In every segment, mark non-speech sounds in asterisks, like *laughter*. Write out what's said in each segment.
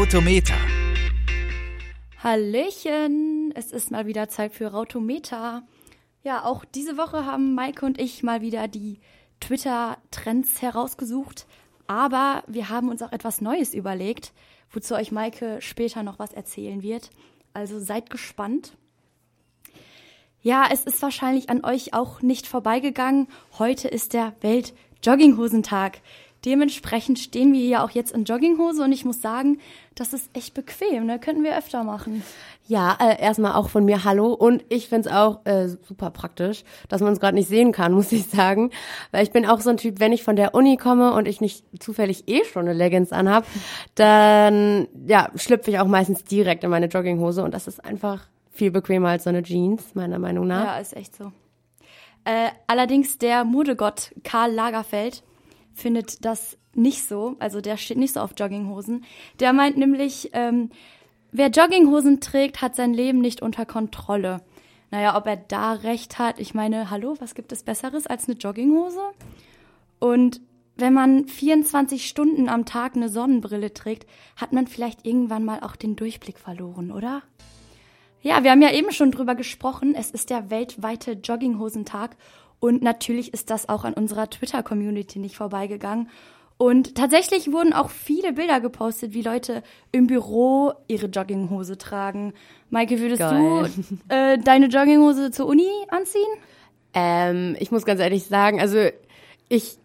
Rautometer. Hallöchen, es ist mal wieder Zeit für Rautometer. Ja, auch diese Woche haben Maike und ich mal wieder die Twitter-Trends herausgesucht. Aber wir haben uns auch etwas Neues überlegt, wozu euch Maike später noch was erzählen wird. Also seid gespannt. Ja, es ist wahrscheinlich an euch auch nicht vorbeigegangen. Heute ist der Welt-Jogginghosentag. Dementsprechend stehen wir hier auch jetzt in Jogginghose und ich muss sagen, das ist echt bequem, ne? Könnten wir öfter machen. Ja, äh, erstmal auch von mir Hallo und ich find's auch äh, super praktisch, dass man uns gerade nicht sehen kann, *laughs* muss ich sagen. Weil ich bin auch so ein Typ, wenn ich von der Uni komme und ich nicht zufällig eh schon eine Leggings anhab, dann ja, schlüpfe ich auch meistens direkt in meine Jogginghose und das ist einfach viel bequemer als so eine Jeans, meiner Meinung nach. Ja, ist echt so. Äh, allerdings der Modegott Karl Lagerfeld findet das nicht so. Also der steht nicht so auf Jogginghosen. Der meint nämlich, ähm, wer Jogginghosen trägt, hat sein Leben nicht unter Kontrolle. Naja, ob er da recht hat, ich meine, hallo, was gibt es Besseres als eine Jogginghose? Und wenn man 24 Stunden am Tag eine Sonnenbrille trägt, hat man vielleicht irgendwann mal auch den Durchblick verloren, oder? Ja, wir haben ja eben schon drüber gesprochen. Es ist der weltweite Jogginghosentag und natürlich ist das auch an unserer Twitter-Community nicht vorbeigegangen. Und tatsächlich wurden auch viele Bilder gepostet, wie Leute im Büro ihre Jogginghose tragen. Maike, würdest Geil. du äh, deine Jogginghose zur Uni anziehen? Ähm, ich muss ganz ehrlich sagen, also ich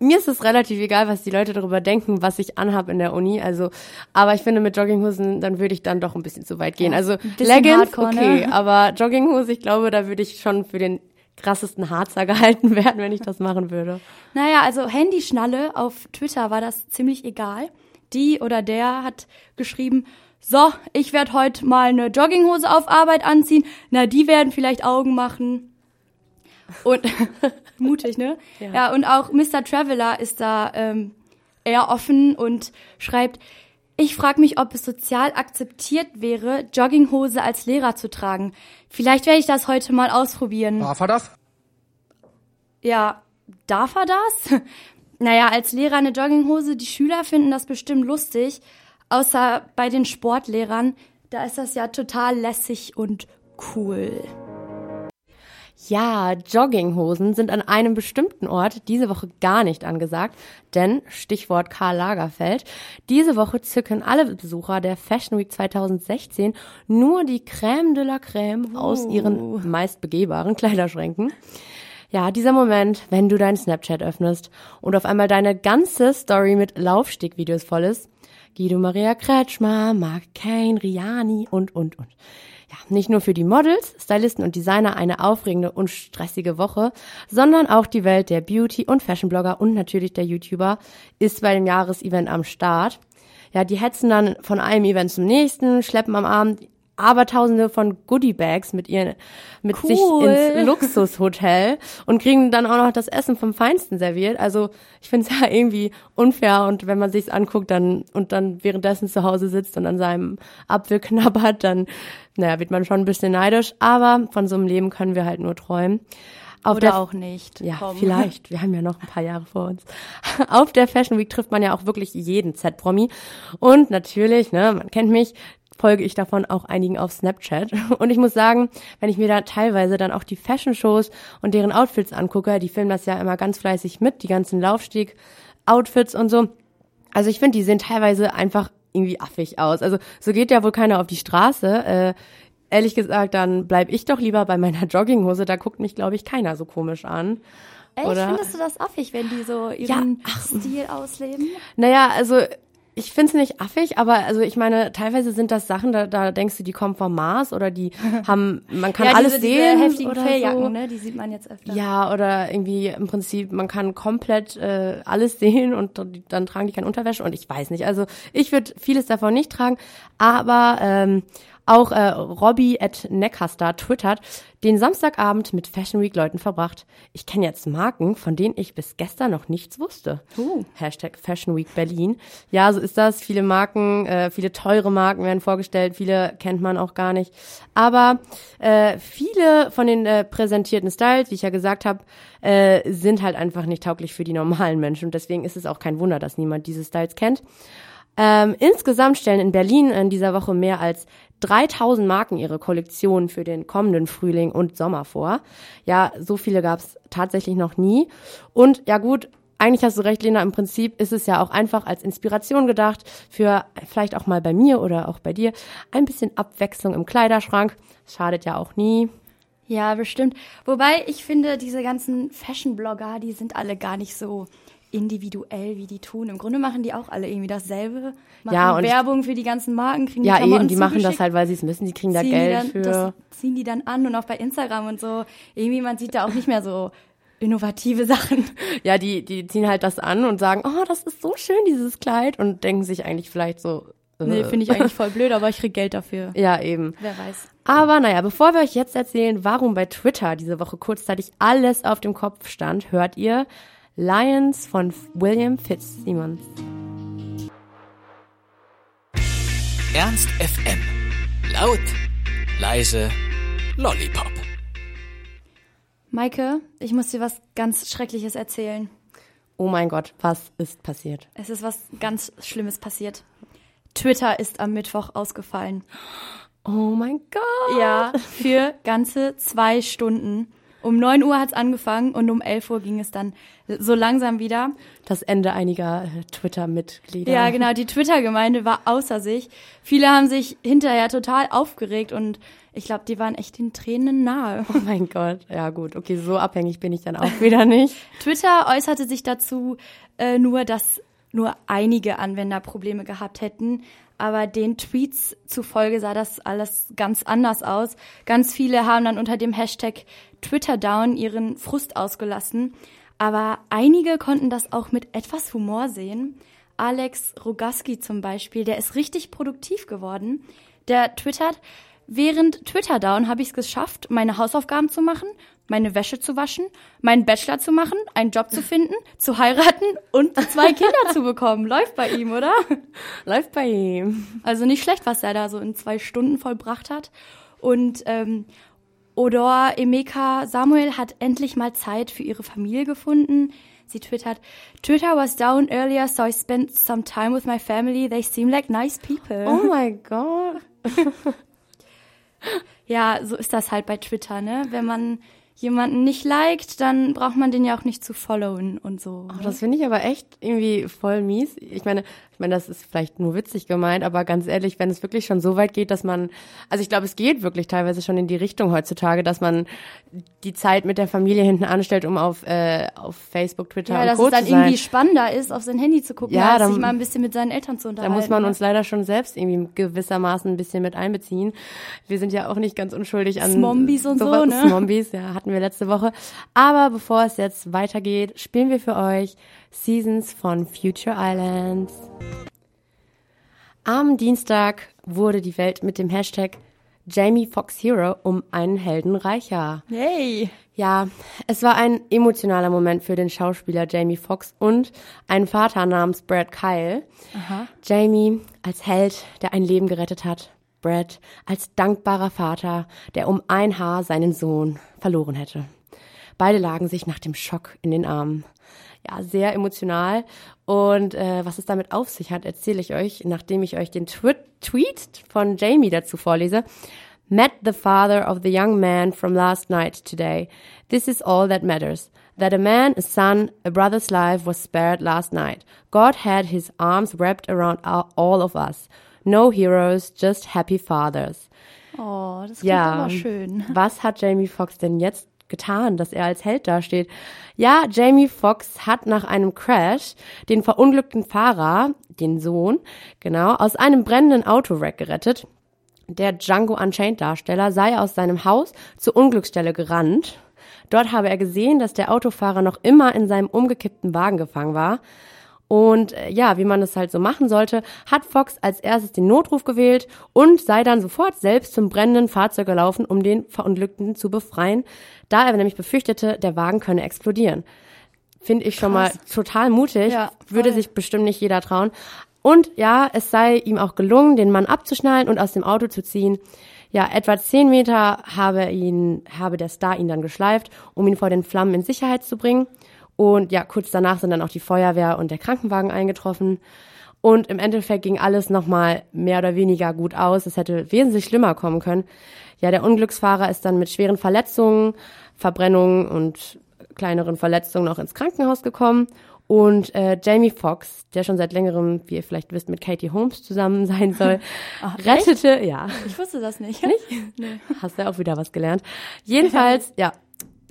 mir ist es relativ egal, was die Leute darüber denken, was ich anhab in der Uni. Also, aber ich finde, mit Jogginghosen, dann würde ich dann doch ein bisschen zu weit gehen. Also Leggings, Hardcore, ne? okay, ne? aber Jogginghose, ich glaube, da würde ich schon für den krassesten Harzer *laughs* gehalten werden, wenn ich das machen würde. Naja, also Handyschnalle auf Twitter war das ziemlich egal. Die oder der hat geschrieben, so, ich werde heute mal eine Jogginghose auf Arbeit anziehen. Na, die werden vielleicht Augen machen. Und *laughs* mutig, ne? Ja. ja, und auch Mr. Traveler ist da ähm, eher offen und schreibt, ich frage mich, ob es sozial akzeptiert wäre, Jogginghose als Lehrer zu tragen. Vielleicht werde ich das heute mal ausprobieren. Darf er das? Ja, darf er das? *laughs* Naja, als Lehrer eine Jogginghose, die Schüler finden das bestimmt lustig. Außer bei den Sportlehrern, da ist das ja total lässig und cool. Ja, Jogginghosen sind an einem bestimmten Ort diese Woche gar nicht angesagt, denn Stichwort Karl Lagerfeld, diese Woche zücken alle Besucher der Fashion Week 2016 nur die Crème de la Crème aus ihren meist begehbaren Kleiderschränken. Ja, dieser Moment, wenn du deinen Snapchat öffnest und auf einmal deine ganze Story mit Laufstegvideos voll ist. Guido Maria Kretschmer, Mark Kane, Riani und, und, und ja, nicht nur für die Models, Stylisten und Designer eine aufregende und stressige Woche, sondern auch die Welt der Beauty- und Fashionblogger und natürlich der YouTuber ist bei dem Jahresevent am Start. Ja, die hetzen dann von einem Event zum nächsten, schleppen am Abend aber tausende von Goodiebags mit ihren, mit cool. sich ins Luxushotel und kriegen dann auch noch das Essen vom Feinsten serviert. Also ich finde es ja *laughs* irgendwie unfair und wenn man sich's anguckt dann und dann währenddessen zu Hause sitzt und an seinem Apfel knabbert, dann, naja, wird man schon ein bisschen neidisch. Aber von so einem Leben können wir halt nur träumen. Auf Oder auch nicht. Ja, Komm. vielleicht. Wir haben ja noch ein paar Jahre vor uns. *laughs* Auf der Fashion Week trifft man ja auch wirklich jeden Z-Promi. Und natürlich, ne, man kennt mich, folge ich davon auch einigen auf Snapchat. *laughs* Und ich muss sagen, wenn ich mir da teilweise dann auch die Fashion-Shows und deren Outfits angucke, die filmen das ja immer ganz fleißig mit, die ganzen Laufstieg-Outfits und so. Also ich finde, die sehen teilweise einfach irgendwie affig aus. Also so geht ja wohl keiner auf die Straße. Äh, ehrlich gesagt, dann bleib ich doch lieber bei meiner Jogginghose. Da guckt mich, glaube ich, keiner so komisch an. Echt? Oder? Findest du das affig, wenn die so ihren ja, Stil ausleben? Naja, also ich finde es nicht affig, aber also ich meine, teilweise sind das Sachen, da, da denkst du, die kommen vom Mars oder die *laughs* haben, man kann ja, alles diese, sehen. Diese heftigen oder Felljacken, so. ne? Die sieht man jetzt öfter. Ja, oder irgendwie im Prinzip, man kann komplett äh, alles sehen und dann tragen die keine Unterwäsche und ich weiß nicht. Also ich würde vieles davon nicht tragen, aber ähm, auch äh, Robbie at Neckastar twittert, den Samstagabend mit Fashion Week Leuten verbracht. Ich kenne jetzt Marken, von denen ich bis gestern noch nichts wusste. Uh. Hashtag Fashion Week Berlin. Ja, so ist das. Viele Marken, äh, viele teure Marken werden vorgestellt, viele kennt man auch gar nicht. Aber äh, viele von den äh, präsentierten Styles, wie ich ja gesagt habe, äh, sind halt einfach nicht tauglich für die normalen Menschen. Und deswegen ist es auch kein Wunder, dass niemand diese Styles kennt. Ähm, insgesamt stellen in Berlin in dieser Woche mehr als 3000 Marken ihre Kollektion für den kommenden Frühling und Sommer vor. Ja, so viele gab es tatsächlich noch nie. Und ja gut, eigentlich hast du recht, Lena, im Prinzip ist es ja auch einfach als Inspiration gedacht für vielleicht auch mal bei mir oder auch bei dir ein bisschen Abwechslung im Kleiderschrank. Schadet ja auch nie. Ja, bestimmt. Wobei ich finde, diese ganzen Fashion-Blogger, die sind alle gar nicht so individuell, wie die tun. Im Grunde machen die auch alle irgendwie dasselbe. Machen Ja, und Werbung für die ganzen Marken, kriegen Ja, die Klamotten eben, die machen das halt, weil sie es müssen. Die kriegen da Geld dann, für. Das ziehen die dann an und auch bei Instagram und so. Irgendwie, man sieht da auch nicht mehr so innovative Sachen. Ja, die, die ziehen halt das an und sagen, oh, das ist so schön, dieses Kleid. Und denken sich eigentlich vielleicht so. Äh, Nee, finde ich eigentlich voll blöd, aber ich krieg Geld dafür. *laughs* Ja, eben. Wer weiß. Aber naja, bevor wir euch jetzt erzählen, warum bei Twitter diese Woche kurzzeitig alles auf dem Kopf stand, hört ihr Lions von William Fitzsimmons. Ernst FM. Laut, leise, Lollipop. Maike, ich muss dir was ganz Schreckliches erzählen. Oh mein Gott, was ist passiert? Es ist was ganz Schlimmes passiert. Twitter ist am Mittwoch ausgefallen. Oh mein Gott. Ja, für ganze zwei Stunden. Um 9 Uhr hat's angefangen und um 11 Uhr ging es dann so langsam wieder. Das Ende einiger äh, Twitter-Mitglieder. Ja, genau, die Twitter-Gemeinde war außer sich. Viele haben sich hinterher total aufgeregt und ich glaube, die waren echt den Tränen nahe. *laughs* Oh mein Gott. Ja gut, okay, so abhängig bin ich dann auch *laughs* wieder nicht. Twitter äußerte sich dazu äh, nur, dass nur einige Anwender Probleme gehabt hätten. Aber den Tweets zufolge sah das alles ganz anders aus. Ganz viele haben dann unter dem Hashtag TwitterDown ihren Frust ausgelassen. Aber einige konnten das auch mit etwas Humor sehen. Alex Rogaski zum Beispiel, der ist richtig produktiv geworden. Der twittert, während TwitterDown habe ich es geschafft, meine Hausaufgaben zu machen, meine Wäsche zu waschen, meinen Bachelor zu machen, einen Job zu finden, zu heiraten und zwei Kinder zu bekommen. Läuft bei ihm, oder? Läuft bei ihm. Also nicht schlecht, was er da so in zwei Stunden vollbracht hat. Und ähm, Odor Emeka Samuel hat endlich mal Zeit für ihre Familie gefunden. Sie twittert, Twitter was down earlier, so I spent some time with my family. They seem like nice people. Oh mein Gott. *laughs* Ja, so ist das halt bei Twitter, ne? Wenn man jemanden nicht liked, dann braucht man den ja auch nicht zu followen und so. Oh, das finde ich aber echt irgendwie voll mies. Ich meine, meine, das ist vielleicht nur witzig gemeint, aber ganz ehrlich, wenn es wirklich schon so weit geht, dass man, also ich glaube, es geht wirklich teilweise schon in die Richtung heutzutage, dass man die Zeit mit der Familie hinten anstellt, um auf, äh, auf Facebook, Twitter ja, und dass Co. es dann zu sein. irgendwie spannender ist, auf sein Handy zu gucken, Ja, als dann- sich mal ein bisschen mit seinen Eltern zu Da unterhalten. muss man ne? uns leider schon selbst irgendwie gewissermaßen ein bisschen mit einbeziehen. Wir sind ja auch nicht ganz unschuldig an Smombies und so, sowas. ne? Smombies, ja, hatten wir letzte Woche. Aber bevor es jetzt weitergeht, spielen wir für euch Seasons von Future Islands. Am Dienstag wurde die Welt mit dem Hashtag Jamie Foxx Hero um einen Helden reicher. Hey! Ja, es war ein emotionaler Moment für den Schauspieler Jamie Foxx und einen Vater namens Brad Kyle. Jamie als Held, der ein Leben gerettet hat. Brad als dankbarer Vater, der um ein Haar seinen Sohn verloren hätte. Beide lagen sich nach dem Schock in den Armen. Ja, sehr emotional. Und äh, was es damit auf sich hat, erzähle ich euch, nachdem ich euch den Twi Tweet von Jamie dazu vorlese. Met the father of the young man from last night today. This is all that matters. That a man, a son, a brother's life was spared last night. God had his arms wrapped around all of us. No heroes, just happy fathers. Oh, das klingt Ja. aber schön. Was hat Jamie Foxx denn jetzt getan, dass er als Held dasteht? Ja, Jamie Foxx hat nach einem Crash den verunglückten Fahrer, den Sohn, genau, aus einem brennenden Autowrack gerettet. Der Django Unchained Darsteller sei aus seinem Haus zur Unglücksstelle gerannt. Dort habe er gesehen, dass der Autofahrer noch immer in seinem umgekippten Wagen gefangen war. Und äh, ja, wie man es halt so machen sollte, hat Fox als erstes den Notruf gewählt und sei dann sofort selbst zum brennenden Fahrzeug gelaufen, um den Verunglückten zu befreien, da er nämlich befürchtete, der Wagen könne explodieren. Finde ich schon mal total mutig, Ja, würde sich bestimmt nicht jeder trauen. Und ja, es sei ihm auch gelungen, den Mann abzuschnallen und aus dem Auto zu ziehen. Ja, etwa zehn Meter habe ihn, habe der Star ihn dann geschleift, um ihn vor den Flammen in Sicherheit zu bringen. Und ja, kurz danach sind dann auch die Feuerwehr und der Krankenwagen eingetroffen. Und im Endeffekt ging alles nochmal mehr oder weniger gut aus. Es hätte wesentlich schlimmer kommen können. Ja, der Unglücksfahrer ist dann mit schweren Verletzungen, Verbrennungen und kleineren Verletzungen noch ins Krankenhaus gekommen. Und äh, Jamie Foxx, der schon seit längerem, wie ihr vielleicht wisst, mit Katie Holmes zusammen sein soll, *laughs* Ach, rettete, ja, Ich wusste das nicht. nicht? *laughs* Hast du ja auch wieder was gelernt. Jedenfalls, *laughs* ja,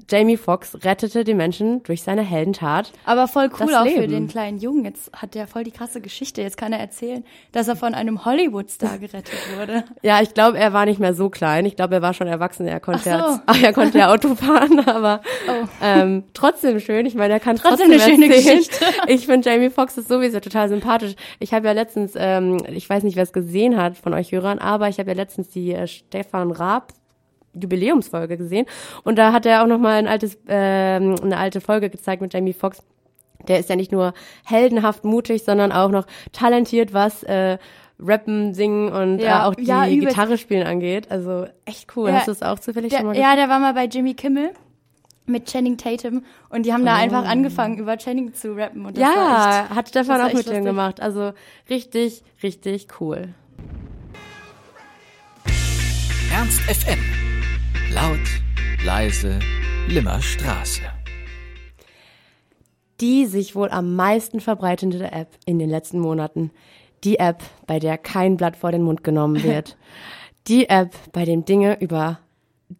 Jamie Foxx rettete die Menschen durch seine Heldentat. Aber voll cool auch für Leben. den kleinen Jungen. Jetzt hat der voll die krasse Geschichte. Jetzt kann er erzählen, dass er von einem Hollywood-Star *laughs* gerettet wurde. Ja, ich glaube, er war nicht mehr so klein. Ich glaube, er war schon erwachsen. Er konnte, Ach so. ja, *laughs* er konnte ja Auto *laughs* fahren, aber Oh. ähm, trotzdem schön. Ich meine, er kann Trotzdem trotzdem, eine schöne erzählen. Geschichte. Ich finde Jamie Foxx ist sowieso total sympathisch. Ich habe ja letztens, ähm, ich weiß nicht, wer es gesehen hat von euch Hörern, aber ich habe ja letztens die äh, Stefan Raab Jubiläumsfolge gesehen und da hat er auch noch mal ein altes, ähm, eine alte Folge gezeigt mit Jamie Foxx. Der ist ja nicht nur heldenhaft mutig, sondern auch noch talentiert, was äh, Rappen, Singen und Ja, äh, auch die ja. Gitarre spielen angeht. Also echt cool. Ja. Hast du es auch zufällig Der, schon mal ja, der war mal bei Jimmy Kimmel mit Channing Tatum und die haben da einfach angefangen, über Channing zu rappen. Und das war Ja, echt, hat Stefan das war auch mit lustig. gemacht. Also richtig, richtig cool. Ernst FM. Leise, Limmerstraße. Die sich wohl am meisten verbreitende App in den letzten Monaten. Die App, bei der kein Blatt vor den Mund genommen *laughs* wird. Die App, bei dem Dinge über,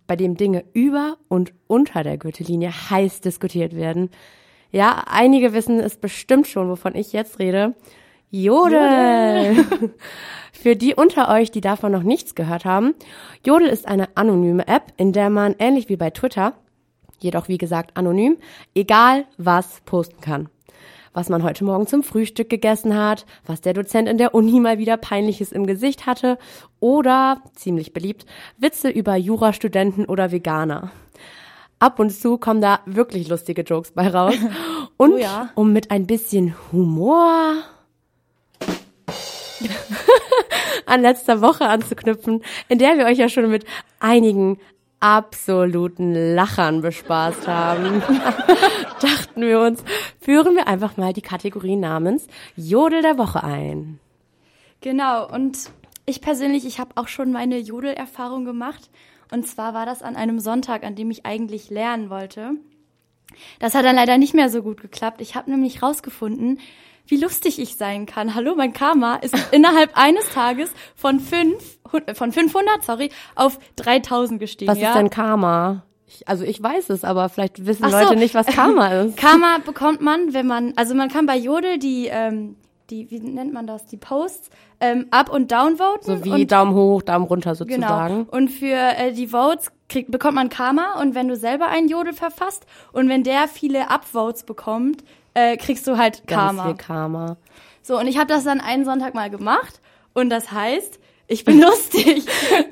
bei dem Dinge über und unter der Gürtellinie heiß diskutiert werden. Ja, einige wissen es bestimmt schon, wovon ich jetzt rede. Jodel. *laughs* Für die unter euch, die davon noch nichts gehört haben, Jodel ist eine anonyme App, in der man ähnlich wie bei Twitter, jedoch wie gesagt anonym, egal was posten kann. Was man heute Morgen zum Frühstück gegessen hat, was der Dozent in der Uni mal wieder peinliches im Gesicht hatte oder, ziemlich beliebt, Witze über Jurastudenten oder Veganer. Ab und zu kommen da wirklich lustige Jokes bei raus. *laughs* Und Oh ja. um mit ein bisschen Humor *laughs* an letzter Woche anzuknüpfen, in der wir euch ja schon mit einigen absoluten Lachern bespaßt haben, *laughs* dachten wir uns, führen wir einfach mal die Kategorie namens Jodel der Woche ein. Genau, und ich persönlich, ich habe auch schon meine Jodelerfahrung gemacht. Und zwar war das an einem Sonntag, an dem ich eigentlich lernen wollte. Das hat dann leider nicht mehr so gut geklappt. Ich habe nämlich rausgefunden, wie lustig ich sein kann. Hallo, mein Karma ist *laughs* innerhalb eines Tages von fünf, von 500, sorry, auf 3000 gestiegen. Was ja? ist denn Karma? Ich, also ich weiß es, aber vielleicht wissen so. Leute nicht, was *laughs* Karma ist. Karma bekommt man, wenn man, also man kann bei Jodel die, ähm, die, wie nennt man das, die Posts ähm, up und down voten. So wie und, Daumen hoch, Daumen runter sozusagen. Genau. Und für äh, die Votes kriegt, bekommt man Karma und wenn du selber einen Jodel verfasst und wenn der viele Upvotes bekommt, äh, kriegst du halt Ganz Karma. viel Karma. So, und ich habe das dann einen Sonntag mal gemacht und das heißt, ich bin *laughs* lustig.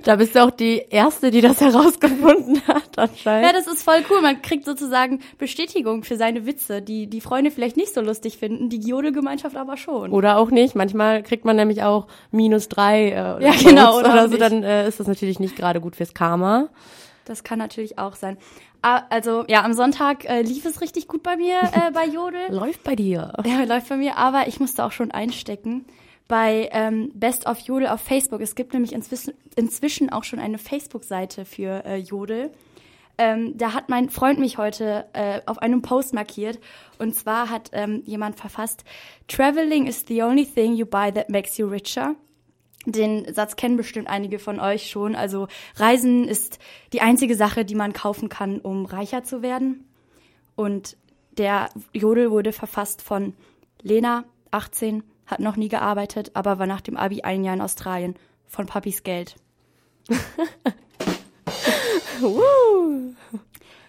Da bist du auch die Erste, die das herausgefunden hat, Ja, anscheinend. das ist voll cool. Man kriegt sozusagen Bestätigung für seine Witze, die die Freunde vielleicht nicht so lustig finden, die Jodelgemeinschaft aber schon. Oder auch nicht. Manchmal kriegt man nämlich auch minus drei äh, oder Ja, genau, oder oder so. nicht. Dann äh, ist das natürlich nicht gerade gut fürs Karma. Das kann natürlich auch sein. Ah, Also ja, am Sonntag äh, lief es richtig gut bei mir äh, bei *laughs* Jodel. Läuft bei dir. Ja, läuft bei mir, aber ich musste auch schon einstecken bei ähm, Best of Jodel auf Facebook. Es gibt nämlich inzwischen, inzwischen auch schon eine Facebook-Seite für äh, Jodel. Ähm, da hat mein Freund mich heute äh, auf einem Post markiert. Und zwar hat ähm, jemand verfasst, Traveling is the only thing you buy that makes you richer. Den Satz kennen bestimmt einige von euch schon. Also Reisen ist die einzige Sache, die man kaufen kann, um reicher zu werden. Und der Jodel wurde verfasst von Lena, 18, hat noch nie gearbeitet, aber war nach dem Abi ein Jahr in Australien. Von Papis Geld. *laughs*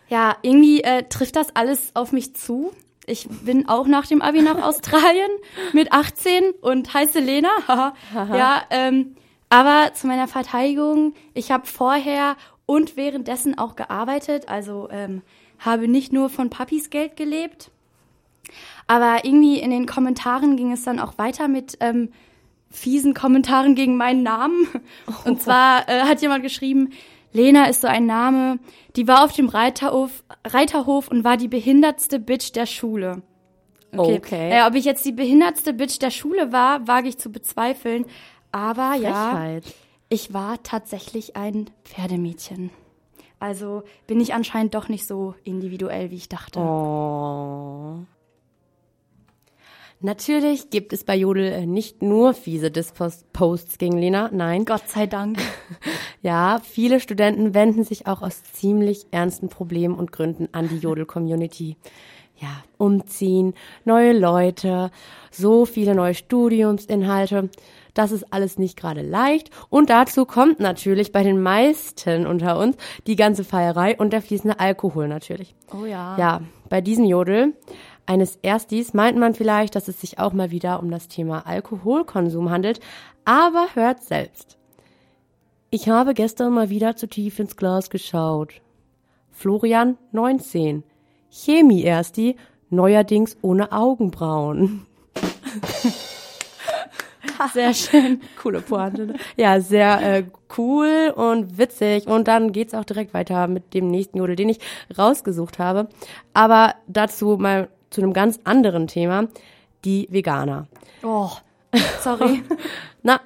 Ja, irgendwie äh, trifft das alles auf mich zu. Ich bin auch nach dem Abi nach Australien mit 18 und heiße Lena. *laughs* ja, ähm, aber zu meiner Verteidigung, ich habe vorher und währenddessen auch gearbeitet, also ähm, habe nicht nur von Papis Geld gelebt. Aber irgendwie in den Kommentaren ging es dann auch weiter mit ähm, fiesen Kommentaren gegen meinen Namen. Und zwar äh, hat jemand geschrieben, Lena ist so ein Name, die war auf dem Reiterhof, Reiterhof und war die behindertste Bitch der Schule. Okay. Äh, ob ich jetzt die behindertste Bitch der Schule war, wage ich zu bezweifeln. Aber ja, Frechheit. ich war tatsächlich ein Pferdemädchen. Also bin ich anscheinend doch nicht so individuell, wie ich dachte. Oh. Natürlich gibt es bei Jodel äh, nicht nur fiese Disposts gegen Lena, nein. Gott sei Dank. *laughs* Ja, viele Studenten wenden sich auch aus ziemlich ernsten Problemen und Gründen an die Jodel-Community. Ja, umziehen, neue Leute, so viele neue Studiumsinhalte. Das ist alles nicht gerade leicht. Und dazu kommt natürlich bei den meisten unter uns die ganze Feierei und der fließende Alkohol natürlich. Oh ja. Ja, bei diesem Jodel eines Erstis meint man vielleicht, dass es sich auch mal wieder um das Thema Alkoholkonsum handelt, aber hört selbst. Ich habe gestern mal wieder zu tief ins Glas geschaut. Florian, 19. Chemie-Ersti, neuerdings ohne Augenbrauen. *laughs* Sehr schön. Coole Pointe. ne? Ja, sehr äh, cool und witzig. Und dann geht's auch direkt weiter mit dem nächsten Jodel, den ich rausgesucht habe. Aber dazu mal zu einem ganz anderen Thema. Die Veganer. Oh, sorry. *laughs* Na,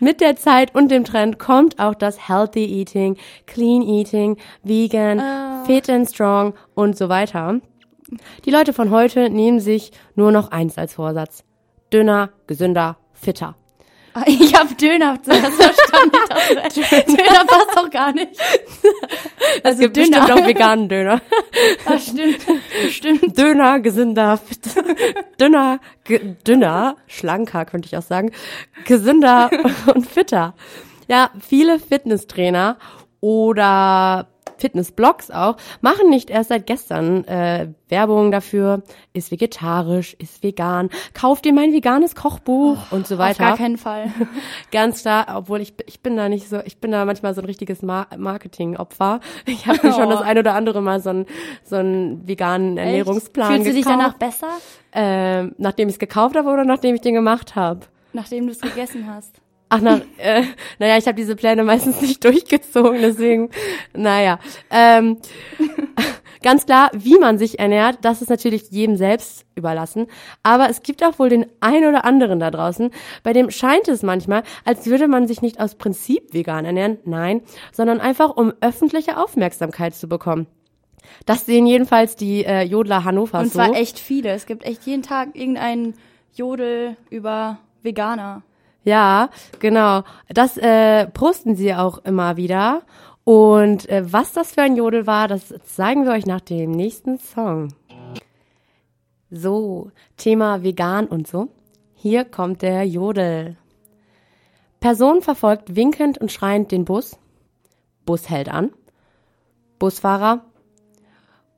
mit der Zeit und dem Trend kommt auch das Healthy Eating, Clean Eating, Vegan, Fit and Strong und so weiter. Die Leute von heute nehmen sich nur noch eins als Vorsatz. Dünner, gesünder, fitter. *laughs* Ich habe Döner zuerst verstanden. Dachte, Döner passt doch gar nicht. Es gibt Döner. bestimmt auch veganen Döner. *laughs* Ah, stimmt, stimmt. Döner, gesünder, dünner, ge, dünner, schlanker könnte ich auch sagen, gesünder *laughs* und fitter. Ja, viele Fitnesstrainer oder Fitnessblogs auch machen nicht erst seit gestern äh, Werbung dafür, ist vegetarisch, ist vegan, kauft dir mein veganes Kochbuch und so Auf weiter. gar keinen Fall. *laughs* Ganz klar, obwohl ich, ich bin da nicht so, ich bin da manchmal so ein richtiges Mar Marketingopfer. Ich habe mir schon Oh. das ein oder andere Mal so einen, so einen veganen Ernährungsplan Fühlst du dich gekauft. danach besser, Ähm, nachdem ich es gekauft habe oder nachdem ich den gemacht habe? nachdem du es gegessen hast? Ach, nach, *laughs* äh, naja, ich habe diese Pläne meistens *laughs* nicht durchgezogen, deswegen, naja. Ähm, *laughs* ganz klar, wie man sich ernährt, das ist natürlich jedem selbst überlassen. Aber es gibt auch wohl den ein oder anderen da draußen, bei dem scheint es manchmal, als würde man sich nicht aus Prinzip vegan ernähren, nein, sondern einfach um öffentliche Aufmerksamkeit zu bekommen. Das sehen jedenfalls die äh, Jodler Hannover Und so. zwar echt viele. Es gibt echt jeden Tag irgendeinen Jodel über Veganer. Ja, genau. Das äh, posten sie auch immer wieder. Und äh, was das für ein Jodel war, das zeigen wir euch nach dem nächsten Song. So, Thema vegan und so. Hier kommt der Jodel. Person verfolgt winkend und schreiend den Bus. Bus hält an. Busfahrer.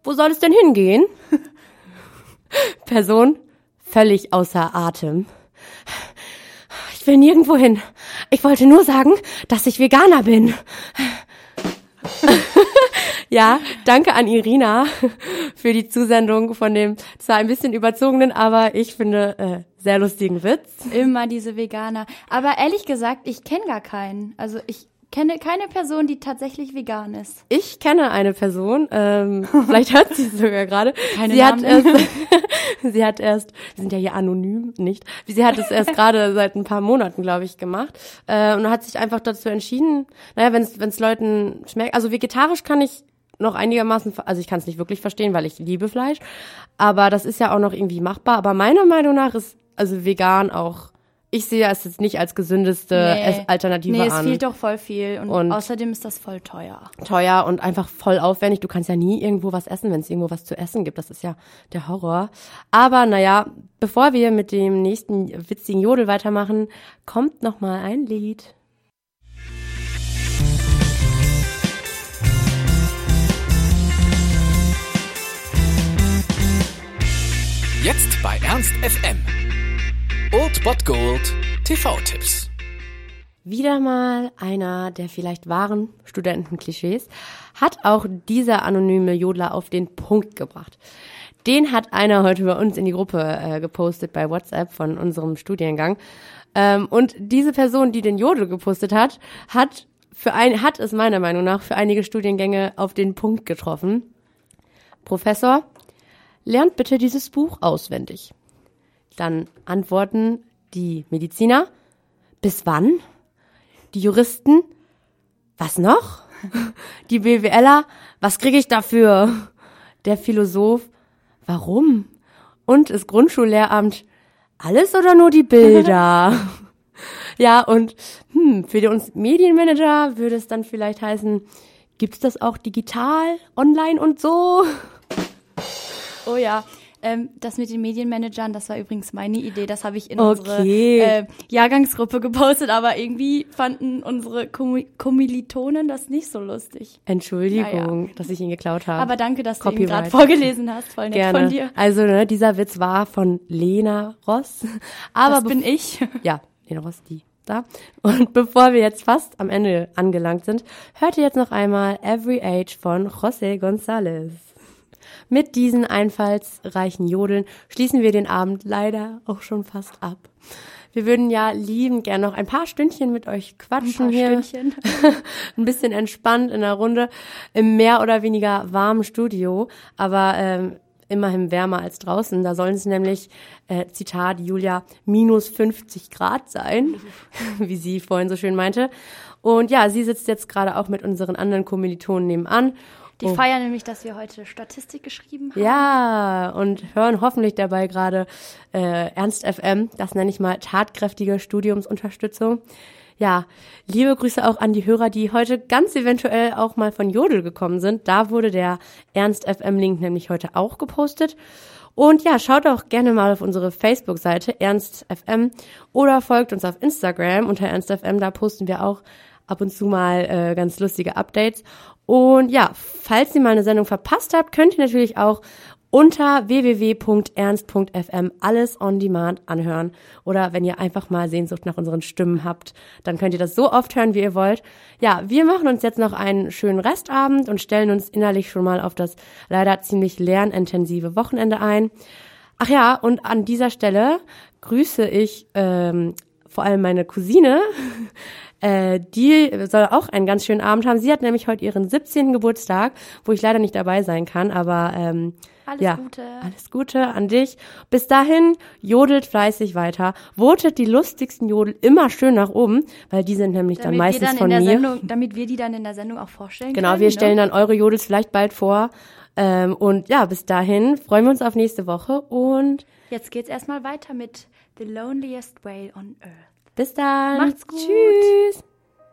Wo soll es denn hingehen? *laughs* Person völlig außer Atem. Ich will nirgendwo hin. Ich wollte nur sagen, dass ich Veganer bin. *laughs* ja, danke an Irina für die Zusendung von dem zwar ein bisschen überzogenen, aber ich finde äh, sehr lustigen Witz. Immer diese Veganer. Aber ehrlich gesagt, ich kenne gar keinen. Also ich kenne keine Person, die tatsächlich vegan ist. Ich kenne eine Person, ähm, *laughs* vielleicht hört sie es sogar gerade. Keine sie hat Namen. erst, *laughs* sie hat erst, wir sind ja hier anonym, nicht? Sie hat es erst gerade *laughs* seit ein paar Monaten, glaube ich, gemacht äh, und hat sich einfach dazu entschieden. Naja, wenn es Leuten schmeckt, also vegetarisch kann ich noch einigermaßen, also ich kann es nicht wirklich verstehen, weil ich liebe Fleisch, aber das ist ja auch noch irgendwie machbar. Aber meiner Meinung nach ist also vegan auch. Ich sehe es jetzt nicht als gesündeste Ess- Alternative nee, es an fehlt doch voll viel. Und, Und- außerdem ist das voll teuer. teuer und einfach voll aufwendig. Du kannst ja nie irgendwo was essen, wenn es irgendwo was zu essen gibt. Das ist ja der Horror. Aber naja, bevor wir mit dem nächsten witzigen Jodel weitermachen, kommt noch mal ein Lied. Jetzt bei Ernst FM. Old Bot Gold TV-Tipps. Wieder mal einer der vielleicht wahren Studentenklischees hat auch dieser anonyme Jodler auf den Punkt gebracht. Den hat einer heute bei uns in die Gruppe äh, gepostet bei WhatsApp von unserem Studiengang. Ähm, und diese Person, die den Jodel gepostet hat, hat für ein, hat es meiner Meinung nach für einige Studiengänge auf den Punkt getroffen. Professor, lernt bitte dieses Buch auswendig. Dann antworten die Mediziner, bis wann? Die Juristen, was noch? *laughs* Die BWLer, was kriege ich dafür? Der Philosoph, warum? Und das Grundschullehramt, alles oder nur die Bilder? *laughs* ja, und hm, für uns Medienmanager würde es dann vielleicht heißen, gibt's das auch digital, online und so? *laughs* Oh ja. Ähm, das mit den Medienmanagern, das war übrigens meine Idee. Das habe ich in Okay. unsere äh, Jahrgangsgruppe gepostet, aber irgendwie fanden unsere Komi- Kommilitonen das nicht so lustig. Entschuldigung, dass ich ihn geklaut habe. Aber danke, dass du ihn Copyright. gerade vorgelesen hast. Voll nett Gerne. von dir. Also, ne, dieser Witz war von Lena Ross. *laughs* Aber das bin ich. *laughs* Ja, Lena Ross, die da. Und *laughs* bevor wir jetzt fast am Ende angelangt sind, hört ihr jetzt noch einmal Every Age von José González. Mit diesen einfallsreichen Jodeln schließen wir den Abend leider auch schon fast ab. Wir würden ja liebend gern noch ein paar Stündchen mit euch quatschen Ein paar hier. Stündchen. *laughs* ein bisschen entspannt in der Runde im mehr oder weniger warmen Studio, aber ähm, immerhin wärmer als draußen. Da sollen es nämlich, äh, Zitat Julia, minus 50 Grad sein, *laughs* wie sie vorhin so schön meinte. Und ja, sie sitzt jetzt gerade auch mit unseren anderen Kommilitonen nebenan. Die Oh. feiern nämlich, dass wir heute Statistik geschrieben haben. Ja, und hören hoffentlich dabei gerade äh, Ernst FM, das nenne ich mal tatkräftige Studiumsunterstützung. Ja, liebe Grüße auch an die Hörer, die heute ganz eventuell auch mal von Jodel gekommen sind. Da wurde der Ernst FM Link nämlich heute auch gepostet. Und ja, schaut auch gerne mal auf unsere Facebook-Seite Ernst FM oder folgt uns auf Instagram unter Ernst FM. Da posten wir auch ab und zu mal äh, ganz lustige Updates. Und ja, falls ihr mal eine Sendung verpasst habt, könnt ihr natürlich auch unter www.ernst.fm alles on demand anhören. Oder wenn ihr einfach mal Sehnsucht nach unseren Stimmen habt, dann könnt ihr das so oft hören, wie ihr wollt. Ja, wir machen uns jetzt noch einen schönen Restabend und stellen uns innerlich schon mal auf das leider ziemlich lernintensive Wochenende ein. Ach ja, und an dieser Stelle grüße ich ähm, vor allem meine Cousine. *laughs* Äh, die soll auch einen ganz schönen Abend haben. Sie hat nämlich heute ihren 17. Geburtstag, wo ich leider nicht dabei sein kann, aber ähm, Alles ja, Gute. alles Gute an dich. Bis dahin, jodelt fleißig weiter. Votet die lustigsten Jodel immer schön nach oben, weil die sind nämlich dann Damit wir meistens dann von mir. Sendung, damit wir die dann in der Sendung auch vorstellen Genau, können. wir stellen ne? dann eure Jodels vielleicht bald vor. Ähm, und ja, bis dahin freuen wir uns auf nächste Woche und Jetzt geht's erstmal weiter mit The Loneliest Whale on Earth. Bis dann. Macht's gut. Tschüss.